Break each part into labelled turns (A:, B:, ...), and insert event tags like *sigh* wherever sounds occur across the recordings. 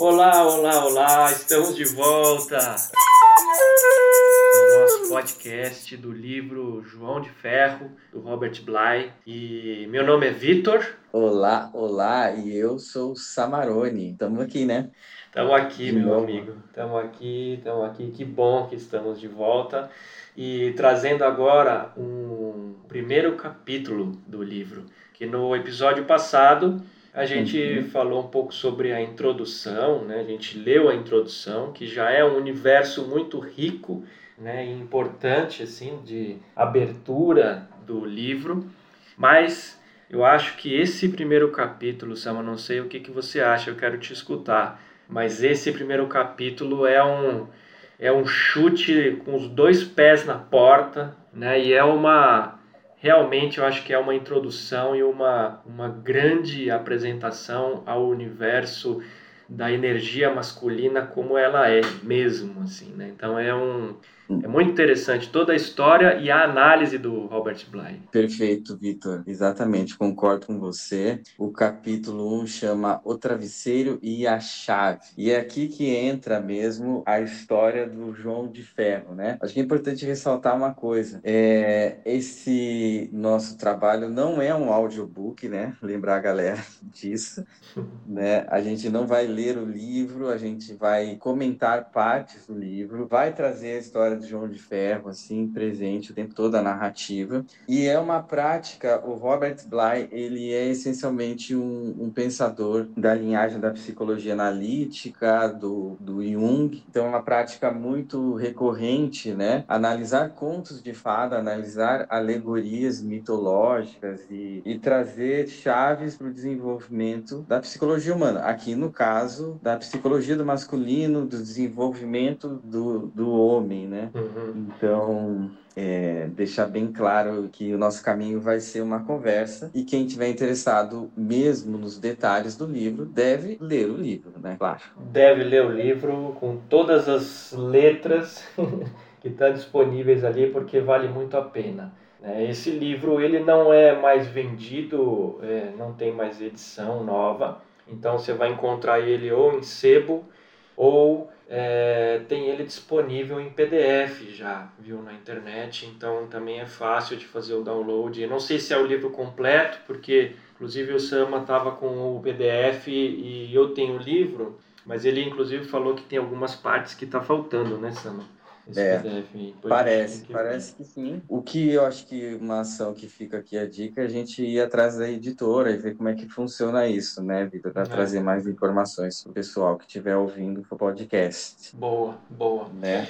A: Olá, olá, olá, estamos de volta no nosso podcast do livro João de Ferro, do Robert Bly. E meu nome é Vitor.
B: Olá, olá, e eu sou Samarone. Estamos aqui, né?
A: Estamos aqui, meu amigo. Estamos aqui, estamos aqui. Que bom que estamos de volta. E trazendo agora um primeiro capítulo do livro, que no episódio passado a gente uhum. falou um pouco sobre a introdução, né? a gente leu a introdução, que já é um universo muito rico né? e importante assim, de abertura do livro, mas eu acho que esse primeiro capítulo, Sama, não sei o que, que você acha, eu quero te escutar, mas esse primeiro capítulo é um, é um chute com os dois pés na porta, né? e é uma realmente eu acho que é uma introdução e uma, uma grande apresentação ao universo da energia masculina como ela é mesmo assim né? Então é um é muito interessante toda a história e a análise do Robert Bly.
B: Perfeito, Vitor. Exatamente, concordo com você. O capítulo 1 chama O Travesseiro e a Chave. E é aqui que entra mesmo a história do João de Ferro, né? Acho que é importante ressaltar uma coisa. É, esse nosso trabalho não é um audiobook, né? Lembrar a galera *laughs* disso. né? A gente não vai ler o livro, a gente vai comentar partes do livro, vai trazer a história de João de Ferro, assim, presente o tempo todo a narrativa. E é uma prática, o Robert Bly, ele é essencialmente um, um pensador da linhagem da psicologia analítica, do, do Jung. Então, é uma prática muito recorrente, né? Analisar contos de fada, analisar alegorias mitológicas e, e trazer chaves para o desenvolvimento da psicologia humana. Aqui, no caso, da psicologia do masculino, do desenvolvimento do, do homem, né? Uhum. Então, é, deixar bem claro que o nosso caminho vai ser uma conversa e quem tiver interessado mesmo nos detalhes do livro deve ler o livro, né? Claro.
A: Deve ler o livro com todas as letras *laughs* que estão disponíveis ali porque vale muito a pena. Né? Esse livro ele não é mais vendido, é, não tem mais edição nova, então você vai encontrar ele ou em sebo ou é, tem ele disponível em PDF já, viu, na internet, então também é fácil de fazer o download. Eu não sei se é o livro completo, porque inclusive o Sama estava com o PDF e eu tenho o livro, mas ele inclusive falou que tem algumas partes que está faltando, né, Sama?
B: É, parece, que parece que sim. O que eu acho que uma ação que fica aqui a dica é a gente ir atrás da editora e ver como é que funciona isso, né, Vitor? Para é. trazer mais informações para o pessoal que estiver ouvindo o podcast.
A: Boa, boa. Né?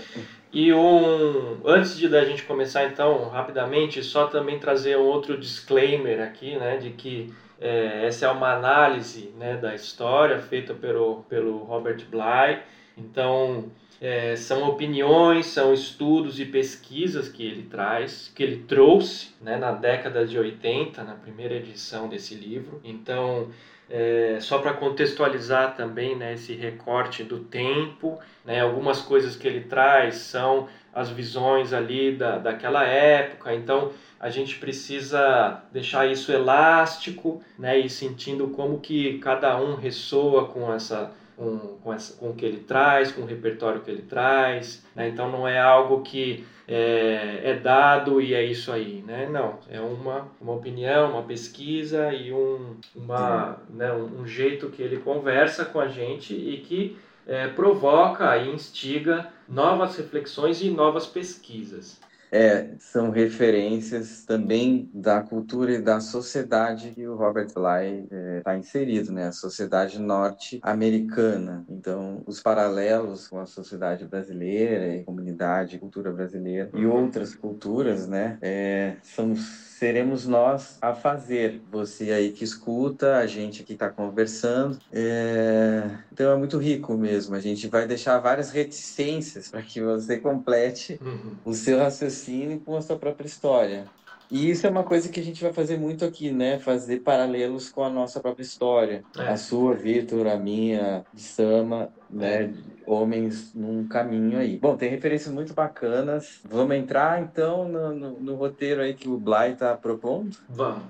A: E um, antes de da gente começar então, rapidamente, só também trazer um outro disclaimer aqui, né, de que é, essa é uma análise né, da história feita pelo, pelo Robert Bly. Então, é, são opiniões, são estudos e pesquisas que ele traz, que ele trouxe né, na década de 80, na primeira edição desse livro. Então, é, só para contextualizar também né, esse recorte do tempo, né, algumas coisas que ele traz são as visões ali da, daquela época, então a gente precisa deixar isso elástico né, e sentindo como que cada um ressoa com essa com, com, essa, com o que ele traz, com o repertório que ele traz. Né? Então não é algo que é, é, dado e é isso aí, né? Não, é uma, uma opinião, uma pesquisa e um, uma, né, um, um jeito que ele conversa com a gente e que é, provoca e instiga novas reflexões e novas pesquisas.
B: É, são referências também da cultura e da sociedade que o Robert Bly está é, tá inserido, né? A sociedade norte-americana. Então, os paralelos com a sociedade brasileira e comunidade, cultura brasileira e uhum. outras culturas, né? É, são seremos nós a fazer. Você aí que escuta, a gente que está conversando. É... Então é muito rico mesmo. A gente vai deixar várias reticências para que você complete uhum. o seu raciocínio com a sua própria história. E isso é uma coisa que a gente vai fazer muito aqui, né? Fazer paralelos com a nossa própria história. É. A sua, Vitor, a minha, de Sama, né? Homens num caminho aí. Bom, tem referências muito bacanas. Vamos entrar então no, no, no roteiro aí que o Bly está propondo?
A: Vamos.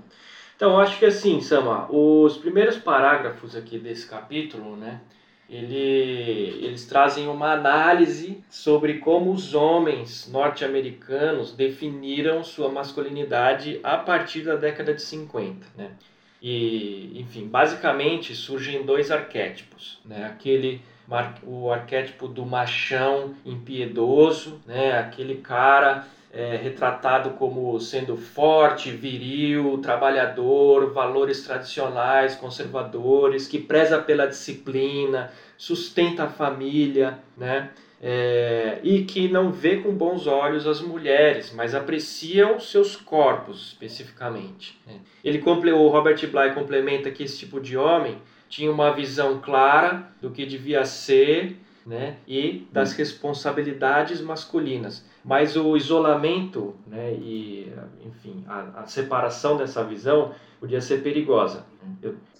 A: Então, acho que assim, Sama, os primeiros parágrafos aqui desse capítulo, né? Ele, eles trazem uma análise sobre como os homens norte-americanos definiram sua masculinidade a partir da década de 50. Né? E, enfim, basicamente surgem dois arquétipos. Né? Aquele o arquétipo do machão impiedoso, né? aquele cara é, retratado como sendo forte, viril, trabalhador, valores tradicionais, conservadores, que preza pela disciplina, sustenta a família, né? É, e que não vê com bons olhos as mulheres, mas apreciam seus corpos especificamente. Né? Ele o Robert Bly complementa que esse tipo de homem tinha uma visão clara do que devia ser né, e das responsabilidades masculinas. Mas o isolamento né, e, enfim, a, a separação dessa visão podia ser perigosa.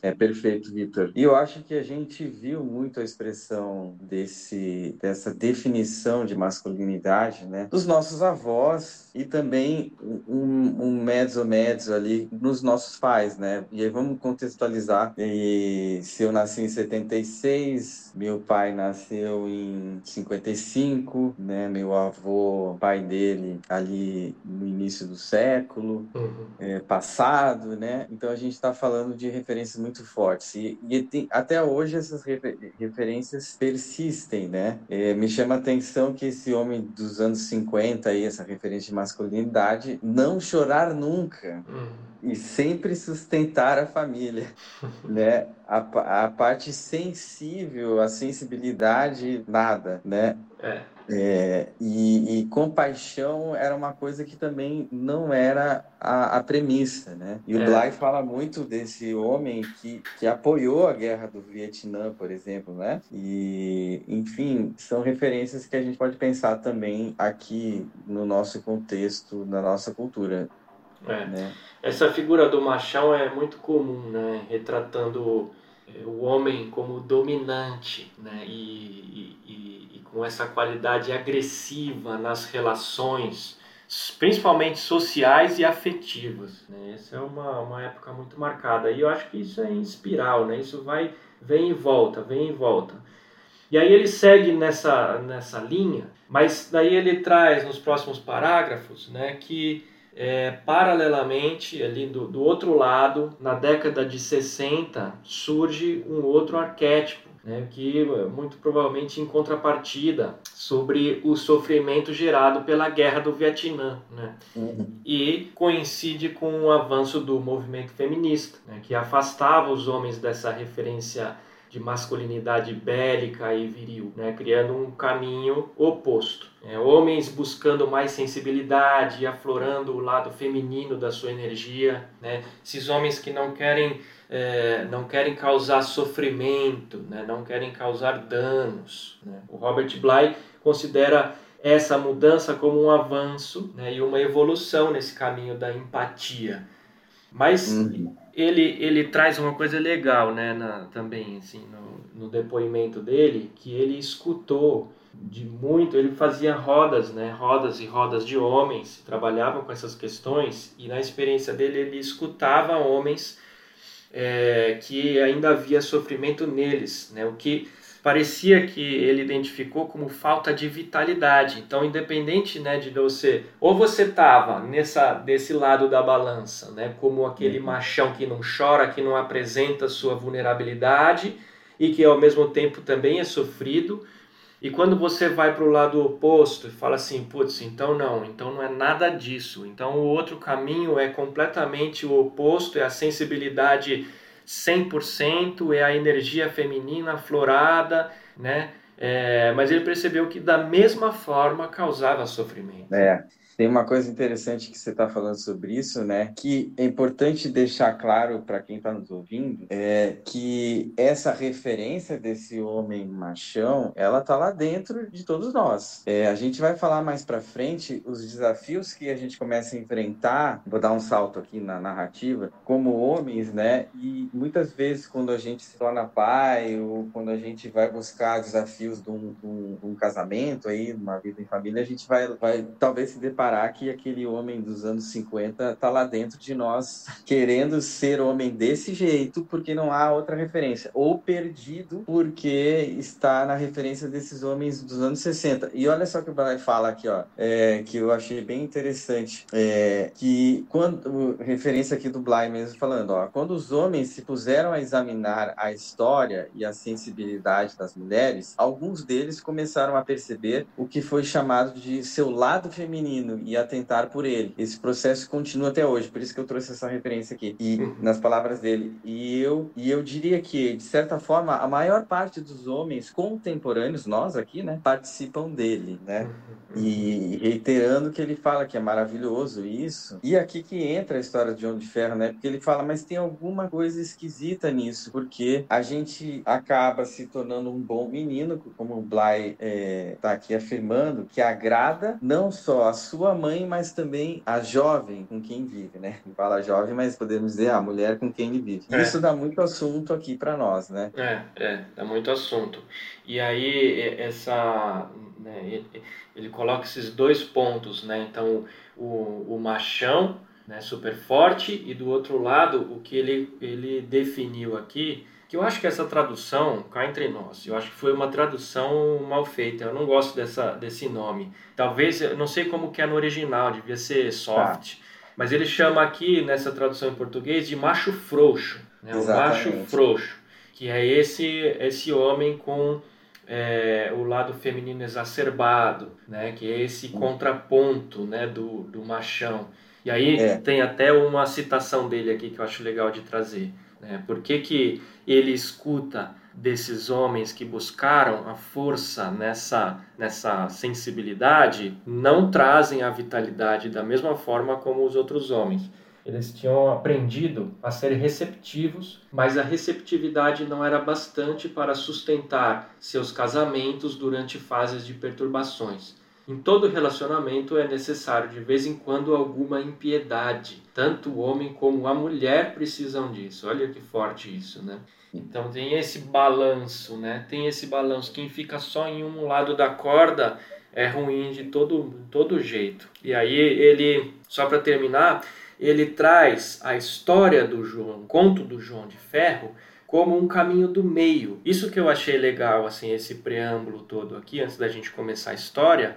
B: É perfeito, Vitor. E eu acho que a gente viu muito a expressão desse, dessa definição de masculinidade, né, dos nossos avós e também um, um mezzo mezzo ali nos nossos pais, né? E aí vamos contextualizar. E se eu nasci em 76, meu pai nasceu em 55, né? Meu avô, pai dele, ali no início do século uhum. é, passado, né? Então a gente está falando de referências muito fortes. E, e tem, até hoje essas refer, referências persistem, né? É, me chama a atenção que esse homem dos anos 50 aí, essa referência de masculinidade, não chorar nunca. Uhum e sempre sustentar a família, *laughs* né? A, a parte sensível, a sensibilidade, nada, né? É. É, e, e, compaixão era uma coisa que também não era a, a premissa, né? E o é. Bly fala muito desse homem que, que apoiou a guerra do Vietnã, por exemplo, né? E, enfim, são referências que a gente pode pensar também aqui no nosso contexto, na nossa cultura.
A: É. Né? Essa figura do machão é muito comum, né? Retratando o homem como dominante, né? E, e, e, com essa qualidade agressiva nas relações, principalmente sociais e afetivas. Né? Essa é uma, uma época muito marcada. E eu acho que isso é em espiral, né? Isso vai, vem e volta, vem e volta. E aí ele segue nessa, nessa linha, mas daí ele traz nos próximos parágrafos né, que é, paralelamente, ali do, do outro lado, na década de 60, surge um outro arquétipo, né, que muito provavelmente em contrapartida sobre o sofrimento gerado pela guerra do Vietnã, né, uhum. e coincide com o avanço do movimento feminista, né, que afastava os homens dessa referência de masculinidade bélica e viril, né? criando um caminho oposto. É, homens buscando mais sensibilidade, aflorando o lado feminino da sua energia, né? esses homens que não querem é, não querem causar sofrimento, né? não querem causar danos. Né? O Robert Bly considera essa mudança como um avanço né? e uma evolução nesse caminho da empatia. Mas uhum ele, ele traz uma coisa legal, né, na, também, assim, no, no depoimento dele, que ele escutou de muito, ele fazia rodas, né, rodas e rodas de homens, trabalhava com essas questões, e na experiência dele ele escutava homens é, que ainda havia sofrimento neles, né, o que parecia que ele identificou como falta de vitalidade. Então, independente né, de você, ou você estava nessa desse lado da balança, né, como aquele uhum. machão que não chora, que não apresenta sua vulnerabilidade e que ao mesmo tempo também é sofrido. E quando você vai para o lado oposto e fala assim, putz, então não, então não é nada disso. Então o outro caminho é completamente o oposto, é a sensibilidade 100%, é a energia feminina aflorada, né? É, mas ele percebeu que da mesma forma causava sofrimento.
B: É. Tem uma coisa interessante que você está falando sobre isso, né? Que é importante deixar claro para quem está nos ouvindo é que essa referência desse homem machão, ela tá lá dentro de todos nós. É, a gente vai falar mais para frente os desafios que a gente começa a enfrentar. Vou dar um salto aqui na narrativa como homens, né? E muitas vezes quando a gente se torna pai ou quando a gente vai buscar desafios de um, de um, de um casamento aí, uma vida em família, a gente vai, vai talvez se deparar que aquele homem dos anos 50 está lá dentro de nós, querendo ser homem desse jeito, porque não há outra referência. Ou perdido, porque está na referência desses homens dos anos 60. E olha só que o Balai fala aqui, ó, é, que eu achei bem interessante, é, que quando, referência aqui do Bly mesmo falando, ó, quando os homens se puseram a examinar a história e a sensibilidade das mulheres, alguns deles começaram a perceber o que foi chamado de seu lado feminino e atentar por ele. Esse processo continua até hoje, por isso que eu trouxe essa referência aqui. E uhum. nas palavras dele, e eu e eu diria que de certa forma a maior parte dos homens contemporâneos, nós aqui, né, participam dele, né? Uhum. E reiterando que ele fala que é maravilhoso isso. E aqui que entra a história de João de Ferro, né? Porque ele fala, mas tem alguma coisa esquisita nisso, porque a gente acaba se tornando um bom menino, como o Bly está é, tá aqui afirmando, que agrada não só a sua mãe, mas também a jovem com quem vive, né? Ele fala jovem, mas podemos dizer a mulher com quem ele vive. É. Isso dá muito assunto aqui para nós, né?
A: É, é, dá muito assunto. E aí, essa. Né, ele, ele coloca esses dois pontos, né? Então, o, o machão né, super forte, e do outro lado, o que ele, ele definiu aqui, que eu acho que essa tradução, cá entre nós, eu acho que foi uma tradução mal feita, eu não gosto dessa, desse nome. Talvez, eu não sei como que é no original, devia ser soft, tá. mas ele chama aqui, nessa tradução em português, de macho frouxo, né, o macho frouxo, que é esse, esse homem com é, o lado feminino exacerbado, né, que é esse contraponto né, do, do machão. E aí é. tem até uma citação dele aqui que eu acho legal de trazer. Né? Por que, que ele escuta desses homens que buscaram a força nessa, nessa sensibilidade, não trazem a vitalidade da mesma forma como os outros homens. Eles tinham aprendido a ser receptivos, mas a receptividade não era bastante para sustentar seus casamentos durante fases de perturbações. Em todo relacionamento é necessário de vez em quando alguma impiedade. Tanto o homem como a mulher precisam disso. Olha que forte isso, né? Então tem esse balanço, né? Tem esse balanço. Quem fica só em um lado da corda é ruim de todo, todo jeito. E aí ele, só para terminar, ele traz a história do João, o conto do João de Ferro, como um caminho do meio. Isso que eu achei legal, assim, esse preâmbulo todo aqui, antes da gente começar a história,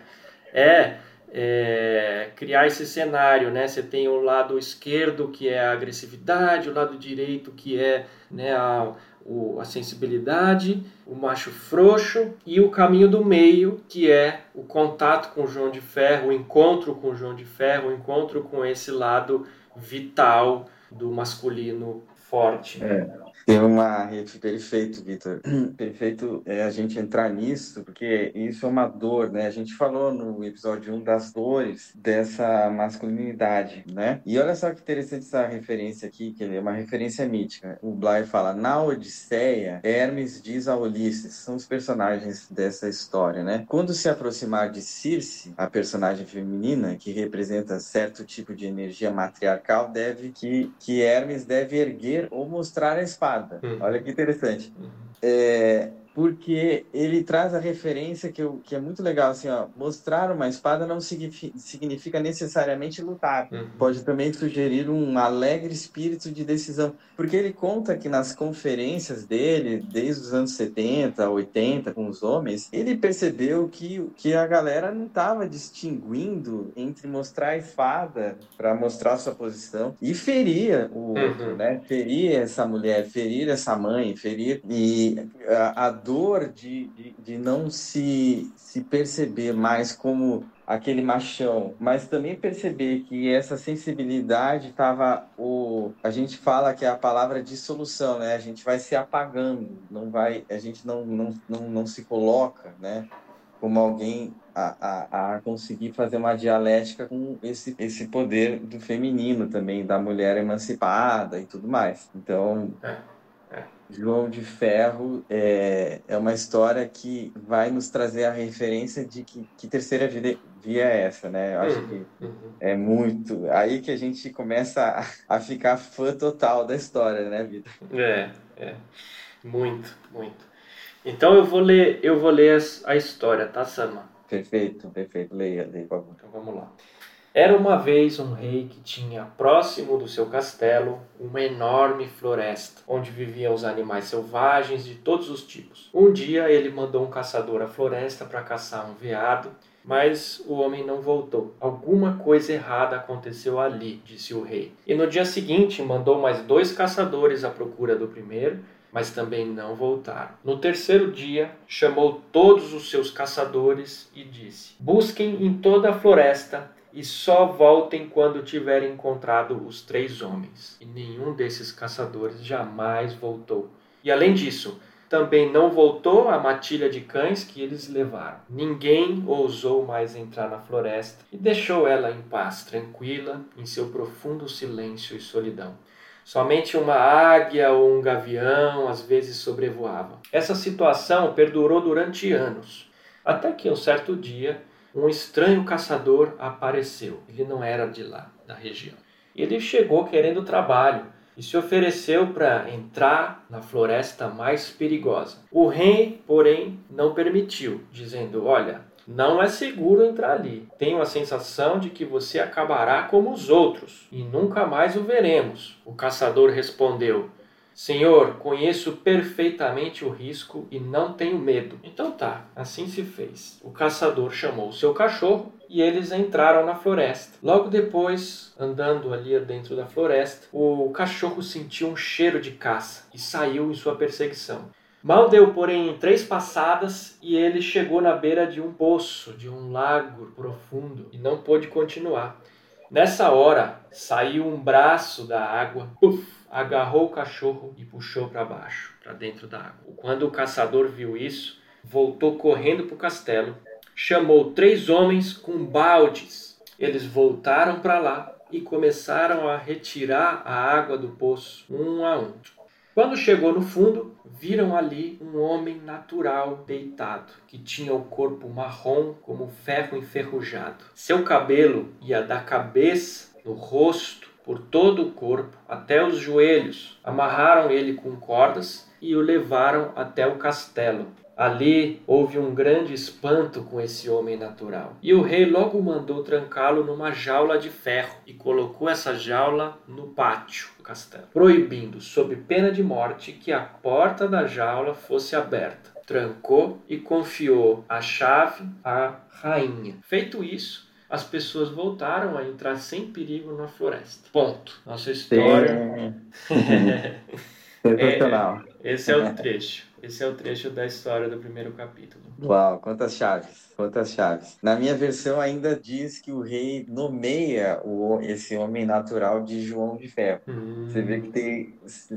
A: é, é, criar esse cenário, né? Você tem o lado esquerdo que é a agressividade, o lado direito que é né, a, o, a sensibilidade, o macho frouxo e o caminho do meio que é o contato com o João de Ferro, o encontro com o João de Ferro, o encontro com esse lado vital do masculino forte.
B: É. Tem uma rede perfeito, Vitor. *clears throat* Perfeito é a gente entrar nisso, porque isso é uma dor, né? A gente falou no episódio 1 das dores dessa masculinidade, né? E olha só que interessante essa referência aqui, que é uma referência mítica. O Blair fala: na Odisseia, Hermes diz a Ulisses, são os personagens dessa história, né? Quando se aproximar de Circe, a personagem feminina, que representa certo tipo de energia matriarcal, deve que, que Hermes deve erguer ou mostrar a espada Olha que interessante. Hum. É, porque ele traz a referência que, eu, que é muito legal, assim, ó, mostrar uma espada não significa, necessariamente lutar. Uhum. Pode também sugerir um alegre espírito de decisão, porque ele conta que nas conferências dele, desde os anos 70, 80, com os homens, ele percebeu que, que a galera não estava distinguindo entre mostrar a espada para mostrar sua posição e feria o outro, uhum. né? Ferir essa mulher, ferir essa mãe, ferir e a, a dor de, de, de não se, se perceber mais como aquele machão, mas também perceber que essa sensibilidade estava o a gente fala que é a palavra dissolução, né? A gente vai se apagando, não vai, a gente não não, não, não se coloca, né? Como alguém a, a, a conseguir fazer uma dialética com esse, esse poder do feminino também, da mulher emancipada e tudo mais. Então, é. João de Ferro é, é uma história que vai nos trazer a referência de que, que terceira vida, via é essa, né? Eu acho uhum, que uhum. é muito. Aí que a gente começa a, a ficar fã total da história, né, Vitor?
A: É, é. Muito, muito. Então eu vou ler, eu vou ler a história, tá, Sama?
B: Perfeito, perfeito. Leia, leia, por favor.
A: Então vamos lá. Era uma vez um rei que tinha próximo do seu castelo uma enorme floresta, onde viviam os animais selvagens de todos os tipos. Um dia ele mandou um caçador à floresta para caçar um veado, mas o homem não voltou. Alguma coisa errada aconteceu ali, disse o rei. E no dia seguinte mandou mais dois caçadores à procura do primeiro, mas também não voltaram. No terceiro dia, chamou todos os seus caçadores e disse: Busquem em toda a floresta e só voltem quando tiverem encontrado os três homens. E nenhum desses caçadores jamais voltou. E além disso, também não voltou a matilha de cães que eles levaram. Ninguém ousou mais entrar na floresta e deixou ela em paz, tranquila, em seu profundo silêncio e solidão. Somente uma águia ou um gavião às vezes sobrevoavam. Essa situação perdurou durante anos, até que um certo dia um estranho caçador apareceu. Ele não era de lá, da região. Ele chegou querendo trabalho e se ofereceu para entrar na floresta mais perigosa. O rei, porém, não permitiu, dizendo: Olha, não é seguro entrar ali. Tenho a sensação de que você acabará como os outros e nunca mais o veremos. O caçador respondeu: Senhor, conheço perfeitamente o risco e não tenho medo. Então tá, assim se fez. O caçador chamou o seu cachorro e eles entraram na floresta. Logo depois, andando ali dentro da floresta, o cachorro sentiu um cheiro de caça e saiu em sua perseguição. Mal deu, porém, três passadas e ele chegou na beira de um poço, de um lago profundo e não pôde continuar. Nessa hora, saiu um braço da água, puff, agarrou o cachorro e puxou para baixo, para dentro da água. Quando o caçador viu isso, voltou correndo para o castelo, chamou três homens com baldes. Eles voltaram para lá e começaram a retirar a água do poço, um a um. Quando chegou no fundo, viram ali um homem natural deitado, que tinha o corpo marrom como ferro enferrujado. Seu cabelo ia da cabeça, no rosto, por todo o corpo até os joelhos. Amarraram ele com cordas e o levaram até o castelo. Ali houve um grande espanto com esse homem natural. E o rei logo mandou trancá-lo numa jaula de ferro e colocou essa jaula no pátio do castelo, proibindo, sob pena de morte, que a porta da jaula fosse aberta. Trancou e confiou a chave à rainha. Feito isso, as pessoas voltaram a entrar sem perigo na floresta. Ponto. Nossa história. *laughs*
B: Sensacional.
A: é, esse é o trecho. Esse é o trecho da história do primeiro capítulo.
B: Uau, quantas chaves, quantas chaves. Na minha versão ainda diz que o rei nomeia o, esse homem natural de João de Ferro. Hum. Você vê que tem,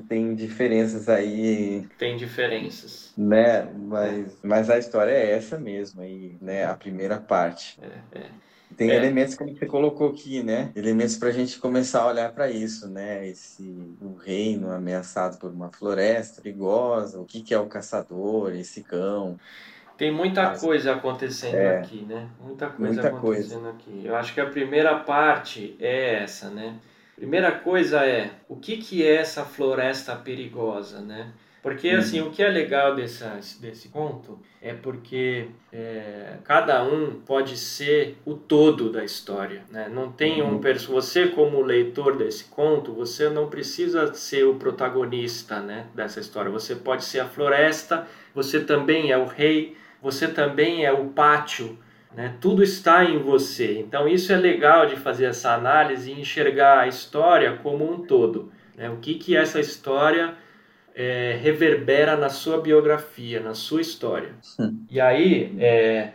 B: tem diferenças aí.
A: Tem diferenças.
B: Né? Mas, mas a história é essa mesmo aí, né? A primeira parte.
A: É, é.
B: Tem é. elementos como você colocou aqui, né? Elementos para a gente começar a olhar para isso, né? Esse o reino ameaçado por uma floresta perigosa, o que, que é o caçador, esse cão.
A: Tem muita Mas, coisa acontecendo é, aqui, né? Muita coisa muita acontecendo coisa. aqui. Eu acho que a primeira parte é essa, né? Primeira coisa é o que, que é essa floresta perigosa, né? Porque, uhum. assim, o que é legal dessa, desse conto é porque é, cada um pode ser o todo da história, né? Não tem um... Uhum. Você, como leitor desse conto, você não precisa ser o protagonista, né, dessa história. Você pode ser a floresta, você também é o rei, você também é o pátio, né? Tudo está em você. Então, isso é legal de fazer essa análise e enxergar a história como um todo. Né? O que, que essa história é, reverbera na sua biografia, na sua história. Hum. *laughs* E aí, é,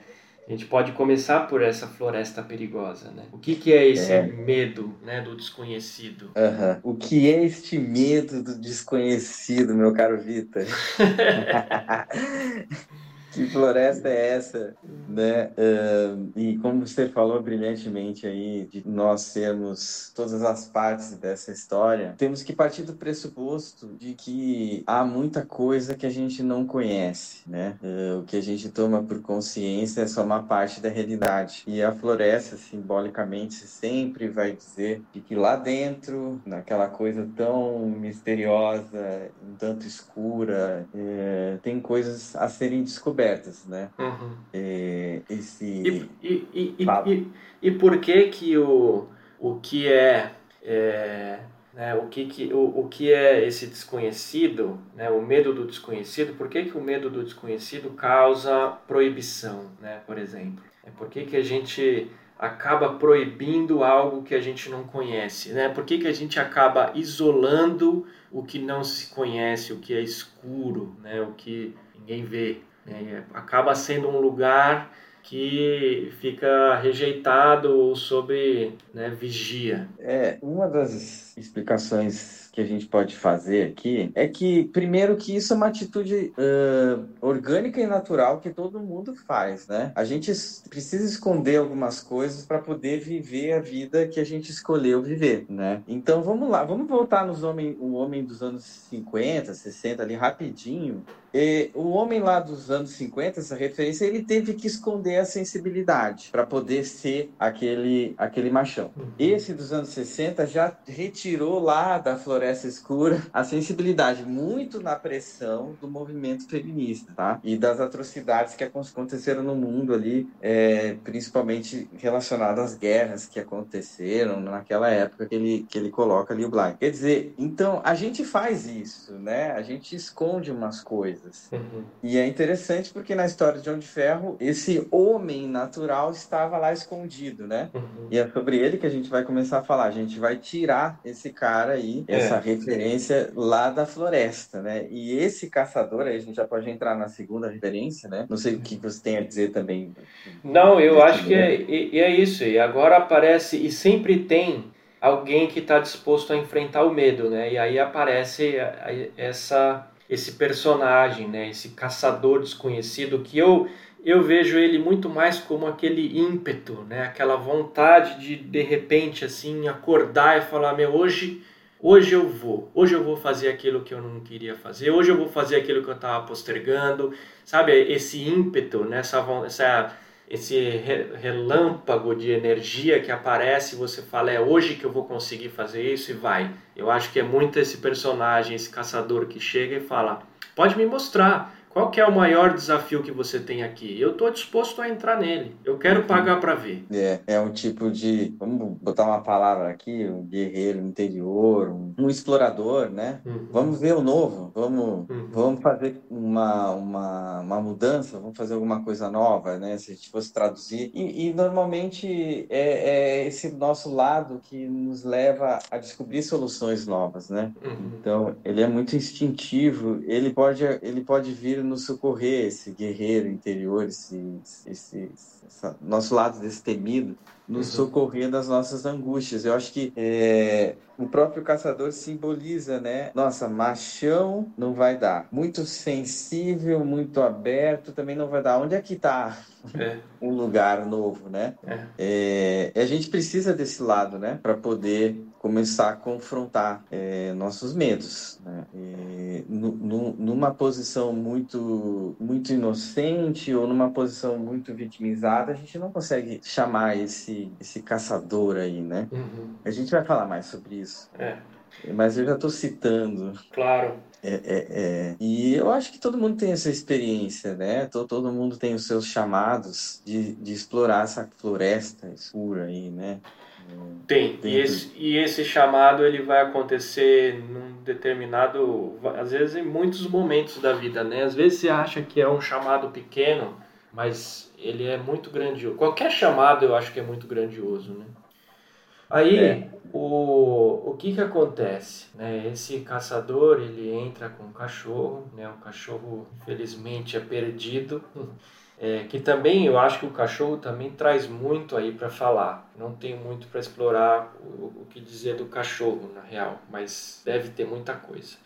A: a gente pode começar por essa floresta perigosa, né? O que, que é esse é. medo né, do desconhecido?
B: Uhum. O que é este medo do desconhecido, meu caro Vitor? *laughs* Que floresta é essa, né? Uh, e como você falou brilhantemente aí, de nós sermos todas as partes dessa história, temos que partir do pressuposto de que há muita coisa que a gente não conhece, né? Uh, o que a gente toma por consciência é só uma parte da realidade. E a floresta, simbolicamente, sempre vai dizer que lá dentro, naquela coisa tão misteriosa, um tanto escura, uh, tem coisas a serem descobertas descobertas, né?
A: Uhum.
B: É, esse...
A: E, e, e, e, e, por que que o, o que é, é né, o, que, que, o, o que é esse desconhecido, né, o medo do desconhecido, por que, que o medo do desconhecido causa proibição, né, por exemplo? É por que, que a gente acaba proibindo algo que a gente não conhece, né? Por que, que a gente acaba isolando o que não se conhece, o que é escuro, né? O que ninguém vê, né? Acaba sendo um lugar que fica rejeitado ou sob né, vigia.
B: É, uma das explicações que a gente pode fazer aqui é que, primeiro, que isso é uma atitude uh, orgânica e natural que todo mundo faz, né? A gente precisa esconder algumas coisas para poder viver a vida que a gente escolheu viver, né? Então, vamos lá, vamos voltar nos homem, o homem dos anos 50, 60 ali rapidinho. E o homem lá dos anos 50, essa referência, ele teve que esconder a sensibilidade para poder ser aquele, aquele machão. Uhum. Esse dos anos 60 já retirou lá da floresta escura a sensibilidade, muito na pressão do movimento feminista, tá? E das atrocidades que aconteceram no mundo ali, é, principalmente relacionadas às guerras que aconteceram naquela época que ele, que ele coloca ali o Black. Quer dizer, então a gente faz isso, né? A gente esconde umas coisas coisas. Uhum. E é interessante porque na história de João de Ferro, esse homem natural estava lá escondido, né? Uhum. E é sobre ele que a gente vai começar a falar. A gente vai tirar esse cara aí, é. essa referência lá da floresta, né? E esse caçador, aí a gente já pode entrar na segunda referência, né? Não sei o que você tem a dizer também.
A: Não, eu acho que é, é isso. E agora aparece, e sempre tem alguém que está disposto a enfrentar o medo, né? E aí aparece essa esse personagem, né, esse caçador desconhecido que eu eu vejo ele muito mais como aquele ímpeto, né, aquela vontade de de repente assim acordar e falar meu hoje hoje eu vou, hoje eu vou fazer aquilo que eu não queria fazer, hoje eu vou fazer aquilo que eu estava postergando, sabe? Esse ímpeto, né, essa, essa esse relâmpago de energia que aparece e você fala, é hoje que eu vou conseguir fazer isso e vai. Eu acho que é muito esse personagem, esse caçador que chega e fala, pode me mostrar, qual que é o maior desafio que você tem aqui? Eu estou disposto a entrar nele. Eu quero pagar para ver.
B: É, é um tipo de, vamos botar uma palavra aqui, um guerreiro interior, um, um explorador, né? Uhum. Vamos ver o novo, vamos, uhum. vamos fazer uma, uma, uma mudança, vamos fazer alguma coisa nova, né? Se a gente fosse traduzir. E, e normalmente é, é, esse nosso lado que nos leva a descobrir soluções novas, né? Uhum. Então, ele é muito instintivo, ele pode, ele pode vir nos socorrer, esse guerreiro interior, esse, esse, nosso lado destemido, nos uhum. socorrer das nossas angústias. Eu acho que é, o próprio caçador simboliza, né? Nossa, machão não vai dar. Muito sensível, muito aberto, também não vai dar. Onde é que está é. *laughs* um lugar novo, né? É. É, a gente precisa desse lado, né? Para poder começar a confrontar é, nossos medos. Né? Numa posição muito, muito inocente ou numa posição muito vitimizada, a gente não consegue chamar esse, esse caçador aí, né? Uhum. A gente vai falar mais sobre isso. É. Mas eu já estou citando.
A: Claro.
B: É, é, é, E eu acho que todo mundo tem essa experiência, né? Todo, todo mundo tem os seus chamados de, de explorar essa floresta escura aí, né?
A: Tem, e esse, e esse chamado ele vai acontecer num determinado, às vezes em muitos momentos da vida, né? Às vezes você acha que é um chamado pequeno, mas ele é muito grandioso. Qualquer chamado eu acho que é muito grandioso, né? Aí, é. o, o que que acontece? Né? Esse caçador, ele entra com um cachorro, né? O cachorro, infelizmente, é perdido. *laughs* É, que também eu acho que o cachorro também traz muito aí para falar. Não tenho muito para explorar o, o, que dizer do cachorro na real, mas deve ter muita coisa.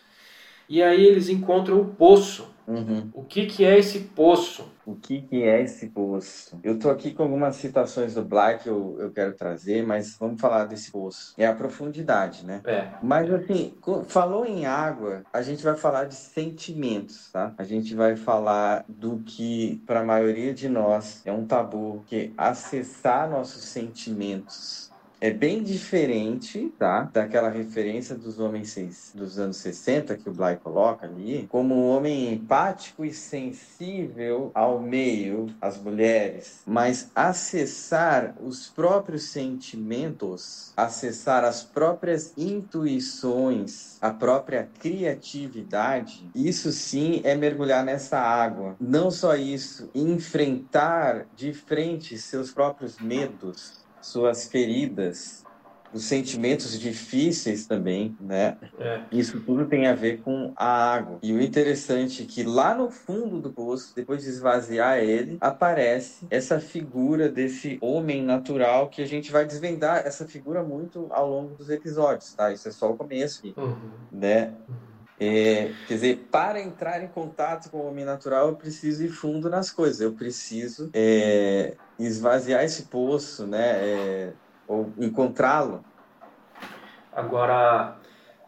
A: E aí eles encontram o poço. Uhum. O que, que é esse poço?
B: O que, que é esse poço? Eu tô aqui com algumas citações do Black que eu, eu quero trazer, mas vamos falar desse poço. É a profundidade, né?
A: É.
B: Mas assim, falou em água, a gente vai falar de sentimentos, tá? A gente vai falar do que para a maioria de nós é um tabu, que acessar nossos sentimentos é bem diferente, tá? Daquela referência dos homens dos anos 60 que o Bly coloca ali, como um homem empático e sensível ao meio, às mulheres, mas acessar os próprios sentimentos, acessar as próprias intuições, a própria criatividade, isso sim é mergulhar nessa água. Não só isso, enfrentar de frente seus próprios medos, suas feridas, os sentimentos difíceis também, né? É. Isso tudo tem a ver com a água. E o interessante é que lá no fundo do poço, depois de esvaziar ele, aparece essa figura desse homem natural que a gente vai desvendar essa figura muito ao longo dos episódios, tá? Isso é só o começo, uhum. né? Uhum. É, quer dizer, para entrar em contato com o homem natural, eu preciso ir fundo nas coisas. Eu preciso é, esvaziar esse poço, né? É, ou encontrá-lo.
A: Agora,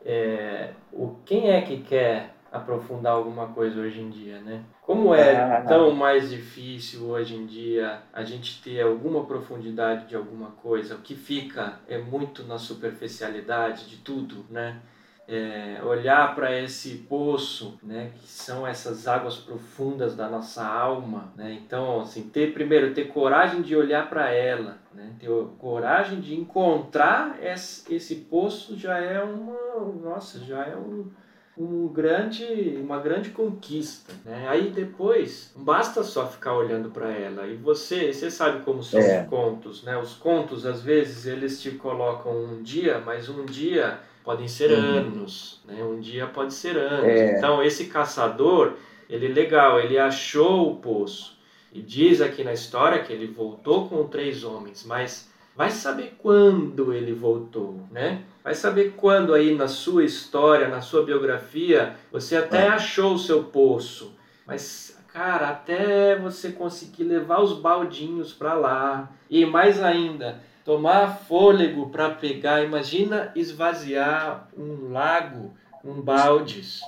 A: é, o, quem é que quer aprofundar alguma coisa hoje em dia, né? Como é ah. tão mais difícil hoje em dia a gente ter alguma profundidade de alguma coisa, o que fica é muito na superficialidade de tudo, né? É, olhar para esse poço, né, que são essas águas profundas da nossa alma, né? Então, assim, ter primeiro ter coragem de olhar para ela, né? Ter coragem de encontrar esse, esse poço já é uma, nossa, já é um um grande, uma grande conquista, né? Aí depois, basta só ficar olhando para ela. E você, você sabe como são é. os contos, né? Os contos às vezes eles te colocam um dia, mas um dia podem ser uhum. anos, né? Um dia pode ser anos. É. Então esse caçador, ele legal, ele achou o poço e diz aqui na história que ele voltou com três homens, mas vai saber quando ele voltou, né? Vai saber quando aí na sua história, na sua biografia, você até é. achou o seu poço, mas cara, até você conseguir levar os baldinhos para lá e mais ainda tomar fôlego para pegar. Imagina esvaziar um lago com baldes.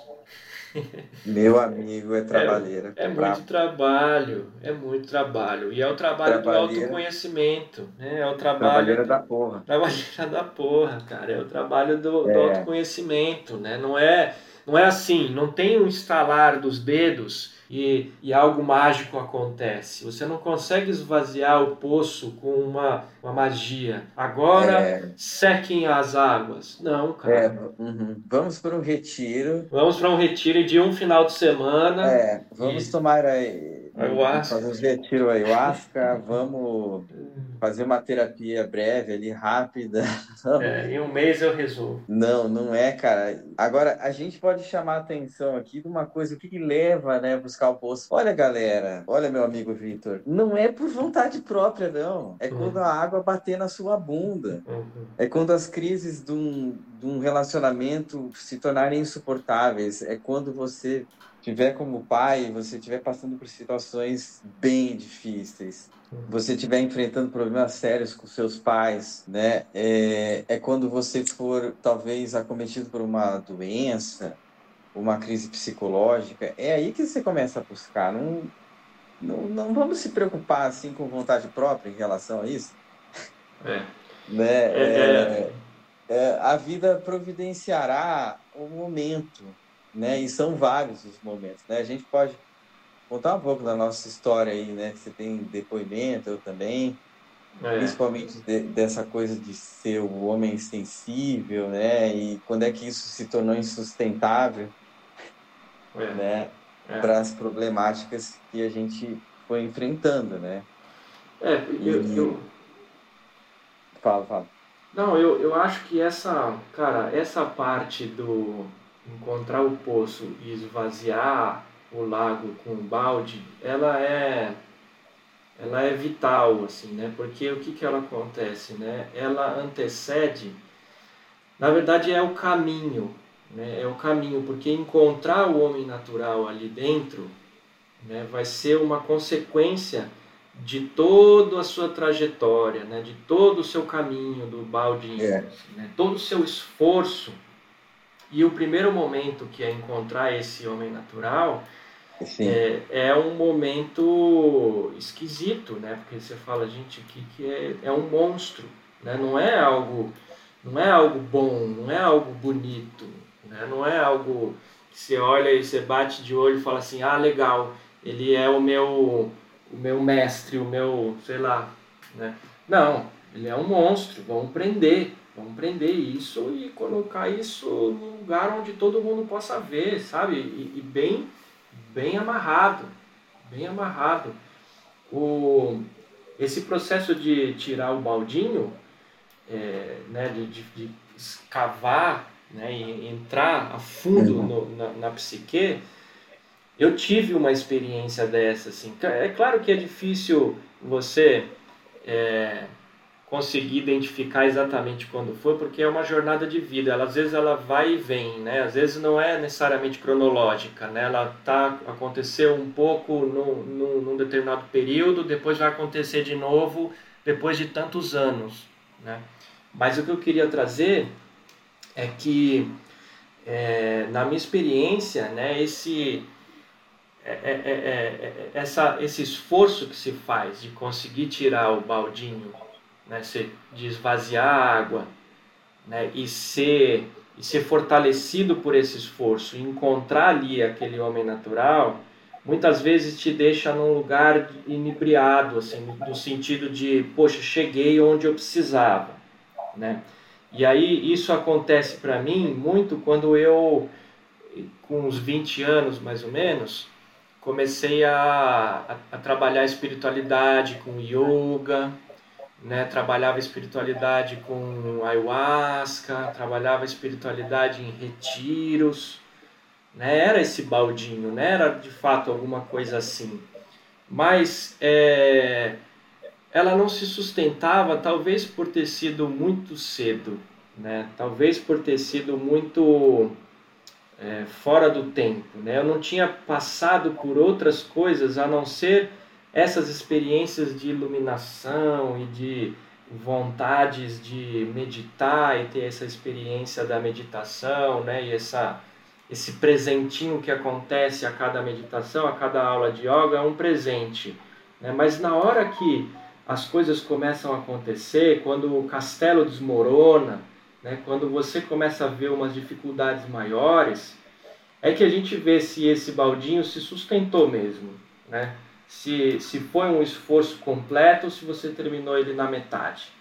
B: Meu amigo, é trabalheira.
A: É, é muito trabalho, é muito trabalho. E é o trabalho do autoconhecimento, né? É o trabalho...
B: Trabalheira da porra.
A: Trabalheira da porra, cara. É o trabalho do, é. do autoconhecimento, né? Não é, não é assim, não tem um estalar dos dedos e, e algo mágico acontece. Você não consegue esvaziar o poço com uma, uma magia. Agora é... sequem as águas. Não, cara. É,
B: uhum. Vamos para um retiro.
A: Vamos para um retiro de um final de semana.
B: É, vamos e... tomar aí Ayahuasca. Fazer uns retiro ayahuasca, vamos fazer uma terapia breve ali, rápida. *laughs*
A: É, em um mês eu resolvo.
B: Não, não é, cara. Agora, a gente pode chamar a atenção aqui de uma coisa, o que, que leva, né, buscar o poço. Olha, galera, olha, meu amigo Vitor, não é por vontade própria, não. É uhum. quando a água bater na sua bunda. Uhum. É quando as crises de um, de um relacionamento se tornarem insuportáveis. É quando você tiver como pai, você estiver passando por situações bem difíceis, uhum. você estiver enfrentando problemas sérios com seus pais, né? É, é quando você for talvez acometido por uma doença, uma crise psicológica, é aí que você começa a buscar. Não, não, não vamos se preocupar assim com vontade própria em relação a isso. É. né? É, é, é, a vida providenciará o momento né? E são vários os momentos, né? A gente pode contar um pouco da nossa história aí, né? Você tem depoimento, eu também, é. principalmente de, dessa coisa de ser o homem sensível, né? E quando é que isso se tornou insustentável, é. né? É. Para as problemáticas que a gente foi enfrentando, né?
A: É, eu, e... eu...
B: Fala, fala.
A: Não, eu, eu acho que essa, cara, essa parte do encontrar o poço e esvaziar o lago com um balde, ela é ela é vital assim, né? Porque o que que ela acontece, né? Ela antecede, na verdade é o caminho, né? É o caminho, porque encontrar o homem natural ali dentro, né, vai ser uma consequência de toda a sua trajetória, né? De todo o seu caminho do balde, é. né? Todo o seu esforço e o primeiro momento que é encontrar esse homem natural é, é, um momento esquisito, né? Porque você fala, gente, o que, que é? É um monstro. né? não é algo não é algo bom, não é algo bonito, né? não é algo que você olha e você bate de olho e fala assim, ah, legal, ele é o meu, o meu mestre, o meu, sei lá, né? Não, ele é um monstro, vamos prender, vamos prender isso e colocar isso no lugar onde todo mundo possa ver, sabe? E, e bem, bem amarrado, bem amarrado. O, esse processo de tirar o baldinho, é, né, de, de, de, escavar né, e entrar a fundo uhum. no, na, na psique, eu tive uma experiência dessa. Assim. É claro que é difícil você é, conseguir identificar exatamente quando foi, porque é uma jornada de vida. Ela, às vezes ela vai e vem, né? Às vezes não é necessariamente cronológica, né? Ela tá aconteceu um pouco num, num, num determinado período, depois vai acontecer de novo depois de tantos anos, né? Mas o que eu queria trazer é que é, na minha experiência, né? Esse é é, é, é, é, essa, esse esforço que se faz de conseguir tirar o baldinho, né, de esvaziar a água, né, e ser e ser fortalecido por esse esforço, encontrar ali aquele homem natural, muitas vezes te deixa num lugar inebriado, assim, no sentido de, poxa, cheguei onde eu precisava, né? E aí isso acontece para mim muito quando eu, com uns 20 anos mais ou menos, comecei a, a, a trabalhar espiritualidade com yoga, né? trabalhava espiritualidade com ayahuasca, trabalhava espiritualidade em retiros, né? era esse baldinho, né? era de fato alguma coisa assim. Mas é, ela não se sustentava, talvez por ter sido muito cedo, né? talvez por ter sido muito é, fora do tempo. Né? Eu não tinha passado por outras coisas a não ser essas experiências de iluminação e de vontades de meditar e ter essa experiência da meditação, né? E essa esse presentinho que acontece a cada meditação, a cada aula de yoga é um presente, né? Mas na hora que as coisas começam a acontecer, quando o castelo desmorona, né, quando você começa a ver umas dificuldades maiores, é que a gente vê se esse baldinho se sustentou mesmo, né? Se, se foi um esforço completo ou se você terminou ele na metade.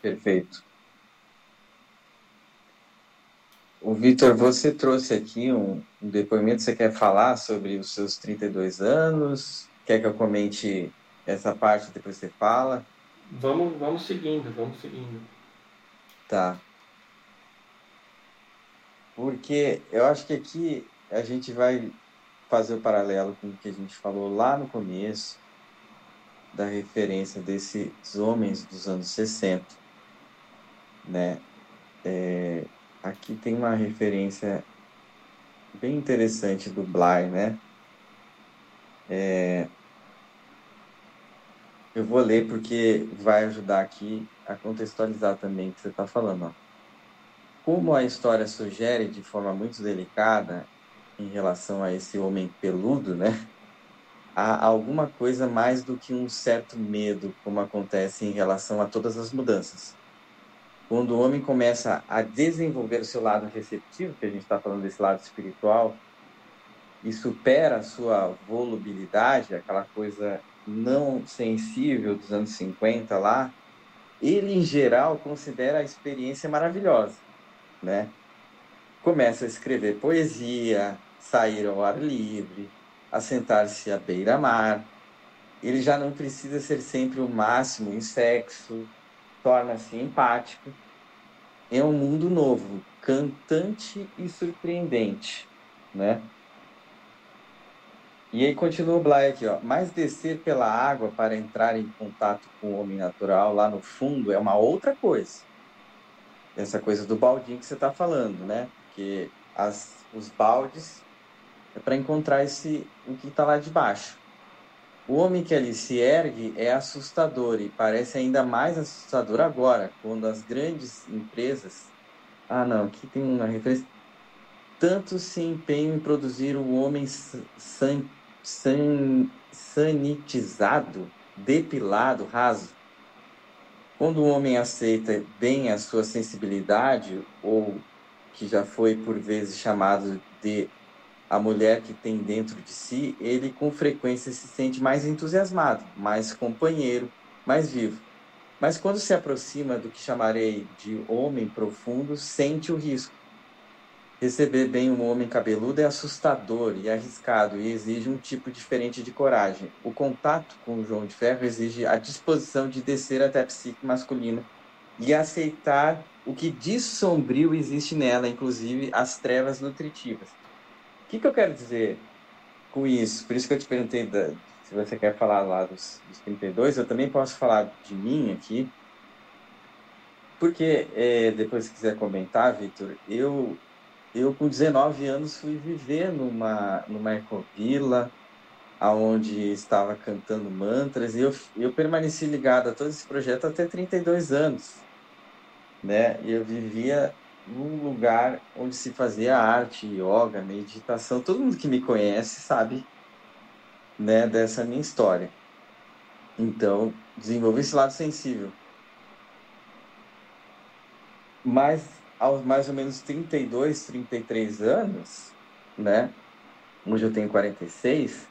B: Perfeito. O Vitor, você trouxe aqui um, um, depoimento, você quer falar sobre os seus 32 anos? Quer que eu comente essa parte depois você fala?
A: Vamos, vamos seguindo, vamos seguindo.
B: Tá. Porque eu acho que aqui a gente vai fazer o paralelo com o que a gente falou lá no começo, da referência desses homens dos anos 60. Né? É, aqui tem uma referência bem interessante do Bly, né? É, eu vou ler porque vai ajudar aqui a contextualizar também o que você está falando. Ó. Como a história sugere de forma muito delicada em relação a esse homem peludo, né? Há alguma coisa mais do que um certo medo, como acontece em relação a todas as mudanças. Quando o homem começa a desenvolver o seu lado receptivo, que a gente está falando desse lado espiritual, e supera a sua volubilidade, aquela coisa não sensível dos anos 50 lá, ele em geral considera a experiência maravilhosa, né? Começa a escrever poesia, sair ao ar livre, assentar-se à beira-mar. Ele já não precisa ser sempre o máximo em sexo, torna-se empático. É um mundo novo, cantante e surpreendente, né? E aí continua o Bly aqui, ó. Mas descer pela água para entrar em contato com o homem natural lá no fundo é uma outra coisa. Essa coisa do baldinho que você está falando, né? Porque as, os baldes é para encontrar esse o que está lá de baixo. O homem que ali se ergue é assustador e parece ainda mais assustador agora, quando as grandes empresas. Ah, não, aqui tem uma referência. Tanto se empenham em produzir o homem san, sanitizado, depilado, raso, Quando o homem aceita bem a sua sensibilidade, ou que já foi por vezes chamado de a mulher que tem dentro de si, ele com frequência se sente mais entusiasmado, mais companheiro, mais vivo. Mas quando se aproxima do que chamarei de homem profundo, sente o risco. Receber bem um homem cabeludo é assustador e arriscado e exige um tipo diferente de coragem. O contato com o João de Ferro exige a disposição de descer até a psique masculina e aceitar o que de sombrio existe nela, inclusive as trevas nutritivas. O que, que eu quero dizer com isso? Por isso que eu te perguntei da, se você quer falar lá dos, dos 32, eu também posso falar de mim aqui. Porque, é, depois se quiser comentar, Vitor, eu, eu com 19 anos fui viver numa, numa ecovila, aonde estava cantando mantras, e eu, eu permaneci ligado a todo esse projeto até 32 anos. Né? Eu vivia num lugar onde se fazia arte, yoga, meditação. Todo mundo que me conhece sabe né, dessa minha história. Então, desenvolvi esse lado sensível. Mas aos mais ou menos 32, 33 anos, né? Hoje eu tenho 46,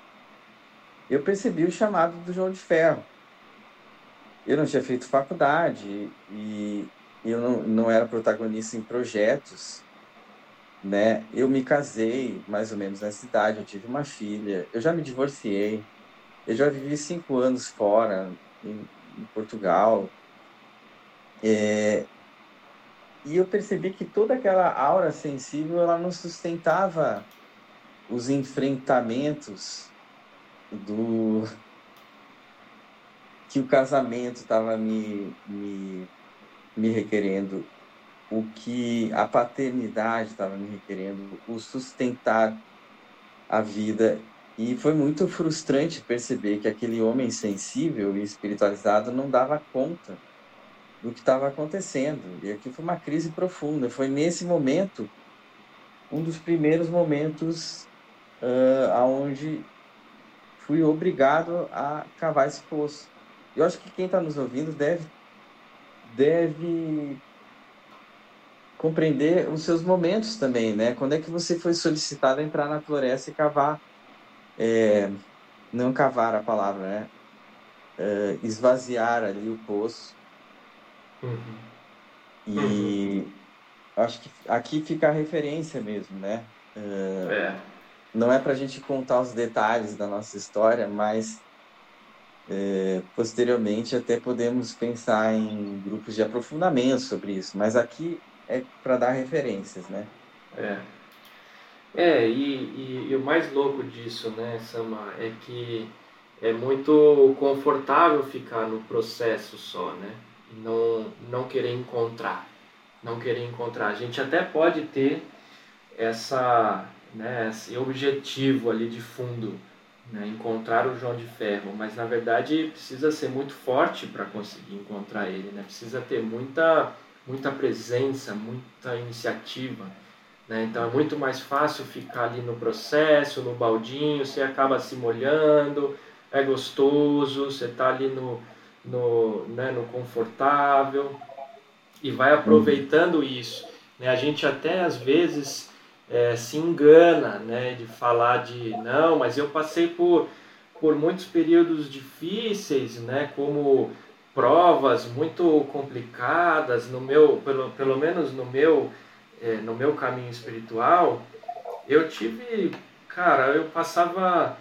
B: eu percebi o chamado do João de Ferro. Eu não tinha feito faculdade e eu não, não era protagonista em projetos né? Eu me casei mais ou menos nessa idade, eu tive uma filha, eu já me divorciei, eu já vivi cinco anos fora, em, em Portugal, é, e eu percebi que toda aquela aura sensível, ela não sustentava os enfrentamentos do *laughs* que o casamento estava me, me, me requerendo o que a paternidade estava me requerendo, o sustentar a vida. E foi muito frustrante perceber que aquele homem sensível e espiritualizado não dava conta do que estava acontecendo. E aqui foi uma crise profunda. Foi nesse momento, um dos primeiros momentos uh, aonde fui obrigado a cavar esse poço. Eu acho que quem está nos ouvindo deve, deve compreender os seus momentos também, né? Quando é que você foi solicitado a entrar na floresta e cavar, é, não cavar a palavra, né? É, esvaziar ali o poço. Uhum. E uhum. acho que aqui fica a referência mesmo, né? É, é. Não é para a gente contar os detalhes da nossa história, mas é, posteriormente até podemos pensar em grupos de aprofundamento sobre isso. Mas aqui é para dar referências, né?
A: É. É, e, e, e, o mais louco disso, né, Sama, é que é muito confortável ficar no processo só, né? Não, não querer encontrar. Não querer encontrar. A gente até pode ter essa, né, esse objetivo ali de fundo, né, encontrar o João de Ferro, mas na verdade precisa ser muito forte para conseguir encontrar ele, né? Precisa ter muita muita presença, muita iniciativa. Né? Então é muito mais fácil ficar ali no processo, no baldinho, você acaba se molhando, é gostoso, você está ali no, no, né, no confortável e vai aproveitando isso. Né? A gente até às vezes é, se engana né, de falar de não, mas eu passei por, por muitos períodos difíceis, né, como provas muito complicadas no meu pelo, pelo menos no meu é, no meu caminho espiritual eu tive cara eu passava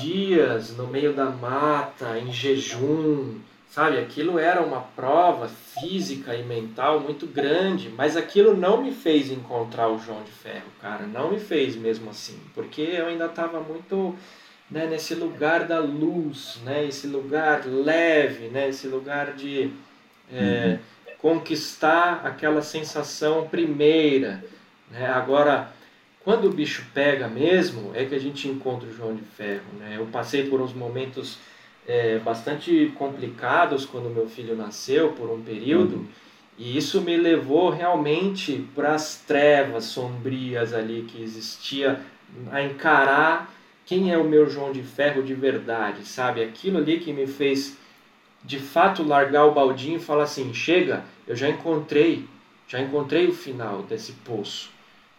A: dias no meio da mata em jejum sabe aquilo era uma prova física e mental muito grande mas aquilo não me fez encontrar o João de Ferro cara não me fez mesmo assim porque eu ainda estava muito né, nesse lugar da luz, né, esse lugar leve, né, esse lugar de é, uhum. conquistar aquela sensação primeira. Né? Agora, quando o bicho pega mesmo, é que a gente encontra o João de Ferro. Né? Eu passei por uns momentos é, bastante complicados quando meu filho nasceu, por um período, uhum. e isso me levou realmente para as trevas sombrias ali que existia, a encarar quem é o meu João de Ferro de verdade, sabe? Aquilo ali que me fez de fato largar o baldinho e falar assim: chega, eu já encontrei, já encontrei o final desse poço.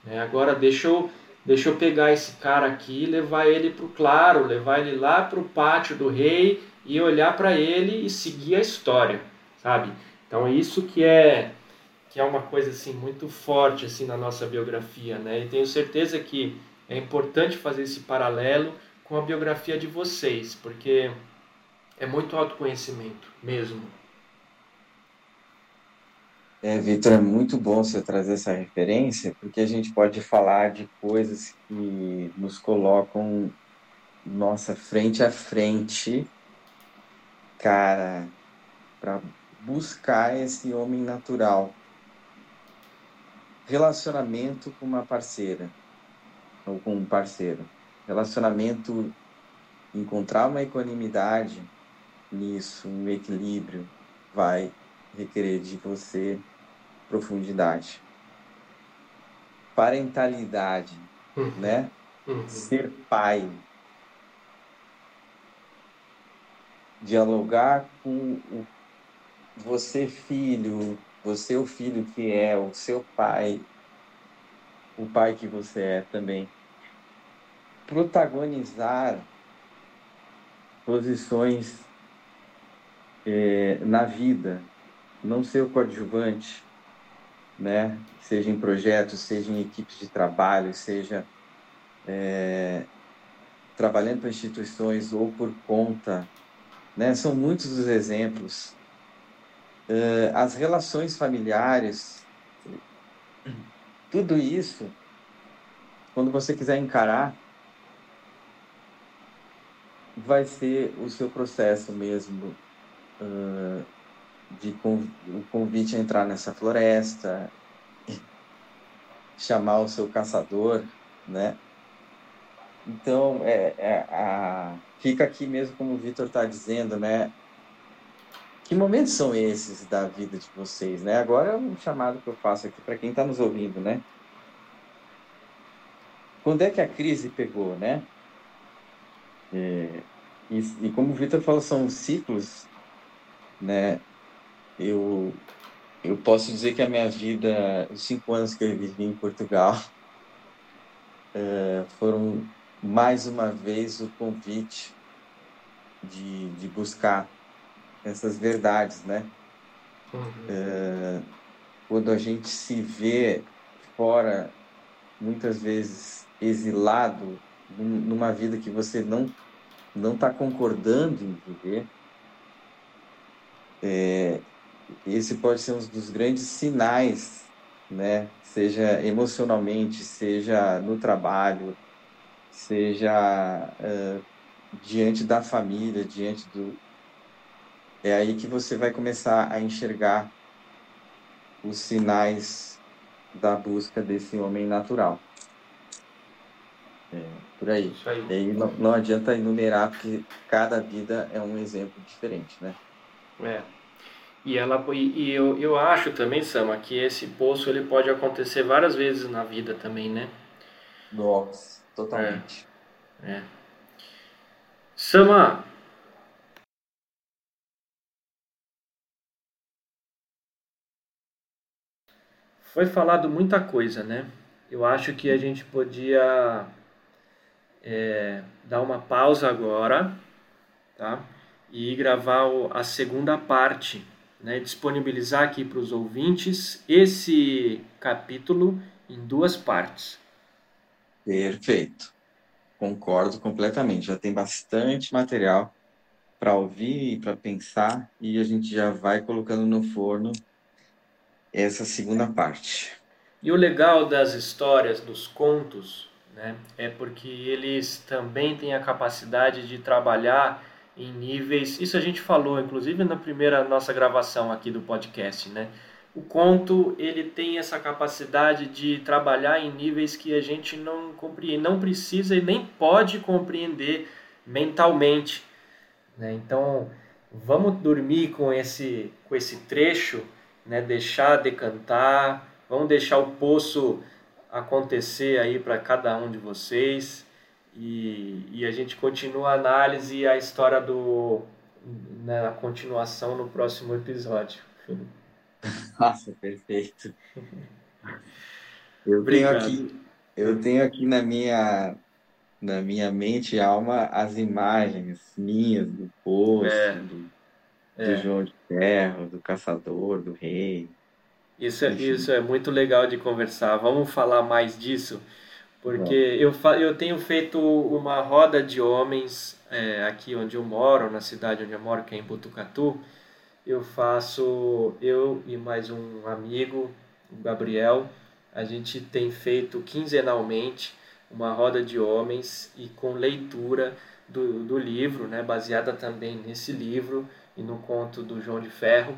A: Né? Agora deixa eu, deixa eu pegar esse cara aqui, levar ele para o claro, levar ele lá para o pátio do rei e olhar para ele e seguir a história, sabe? Então isso que é que é uma coisa assim muito forte assim na nossa biografia, né? E tenho certeza que é importante fazer esse paralelo com a biografia de vocês, porque é muito autoconhecimento mesmo.
B: É, Vitor, é muito bom você trazer essa referência, porque a gente pode falar de coisas que nos colocam nossa frente a frente, cara, para buscar esse homem natural. Relacionamento com uma parceira ou com um parceiro. Relacionamento, encontrar uma equanimidade nisso, um equilíbrio, vai requerer de você profundidade. Parentalidade, uhum. né? Uhum. Ser pai. Dialogar com o você filho, você o filho que é, o seu pai, o pai que você é também. Protagonizar posições é, na vida, não ser o coadjuvante, né? seja em projetos, seja em equipes de trabalho, seja é, trabalhando para instituições ou por conta. Né? São muitos os exemplos uh, as relações familiares, tudo isso, quando você quiser encarar, vai ser o seu processo mesmo uh, de o convite a entrar nessa floresta, chamar o seu caçador, né? Então, é, é a, fica aqui mesmo como o Vitor está dizendo, né? Que momentos são esses da vida de vocês, né? Agora é um chamado que eu faço aqui para quem está nos ouvindo, né? Quando é que a crise pegou, né? É, e, e, como o Vitor falou, são ciclos, né? Eu, eu posso dizer que a minha vida, os cinco anos que eu vivi em Portugal, *laughs* é, foram mais uma vez o convite de, de buscar essas verdades, né? Uhum. É, quando a gente se vê fora, muitas vezes exilado, numa vida que você não não está concordando em viver, é, esse pode ser um dos grandes sinais, né? Seja emocionalmente, seja no trabalho, seja uh, diante da família, diante do, é aí que você vai começar a enxergar os sinais da busca desse homem natural. É, por aí. Isso aí. E aí não, não adianta enumerar, porque cada vida é um exemplo diferente, né?
A: É. E, ela, e, e eu, eu acho também, Sama, que esse poço ele pode acontecer várias vezes na vida também, né?
B: Nossa, totalmente.
A: É. é. Sama, Foi falado muita coisa, né? Eu acho que a gente podia é, dar uma pausa agora, tá? E gravar a segunda parte, né? Disponibilizar aqui para os ouvintes esse capítulo em duas partes.
B: Perfeito. Concordo completamente. Já tem bastante material para ouvir e para pensar e a gente já vai colocando no forno essa segunda parte.
A: E o legal das histórias, dos contos, né, é porque eles também têm a capacidade de trabalhar em níveis. Isso a gente falou, inclusive, na primeira nossa gravação aqui do podcast, né? O conto ele tem essa capacidade de trabalhar em níveis que a gente não compreende, não precisa e nem pode compreender mentalmente. Né? Então, vamos dormir com esse, com esse trecho né, deixar decantar, vamos deixar o poço acontecer aí para cada um de vocês e, e, a gente continua a análise e a história do na continuação no próximo episódio. *laughs*
B: Nossa, perfeito. Eu tenho aqui, eu tenho aqui na minha na minha mente e alma as imagens minhas do poço, é. do, é. do João de Ferro, do caçador, do rei.
A: Isso é, isso é muito legal de conversar. Vamos falar mais disso, porque eu, eu tenho feito uma roda de homens é, aqui onde eu moro, na cidade onde eu moro, que é em Botucatu. Eu faço, eu e mais um amigo, o Gabriel, a gente tem feito quinzenalmente uma roda de homens e com leitura do, do livro, né, baseada também nesse livro e no conto do João de Ferro.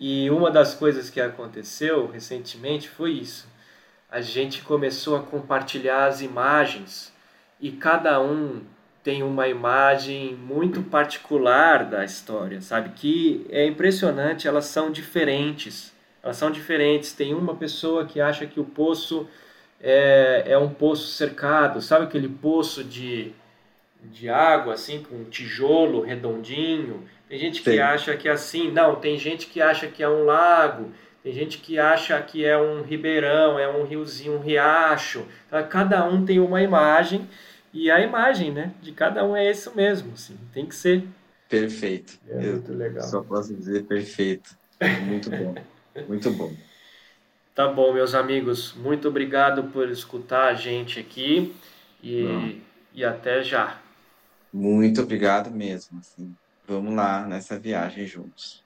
A: E uma das coisas que aconteceu recentemente foi isso. A gente começou a compartilhar as imagens e cada um tem uma imagem muito particular da história, sabe? Que é impressionante, elas são diferentes. Elas são diferentes. Tem uma pessoa que acha que o poço é, é um poço cercado, sabe aquele poço de, de água, assim, com um tijolo redondinho? Tem gente que Sim. acha que é assim, não, tem gente que acha que é um lago, tem gente que acha que é um ribeirão, é um riozinho, um riacho. Então, cada um tem uma imagem e a imagem, né, de cada um é isso mesmo, assim, tem que ser.
B: Perfeito.
A: É muito legal.
B: Só posso dizer perfeito. Muito bom. muito bom.
A: Tá bom, meus amigos. Muito obrigado por escutar a gente aqui e, e até já.
B: Muito obrigado mesmo. Assim. Vamos lá nessa viagem juntos.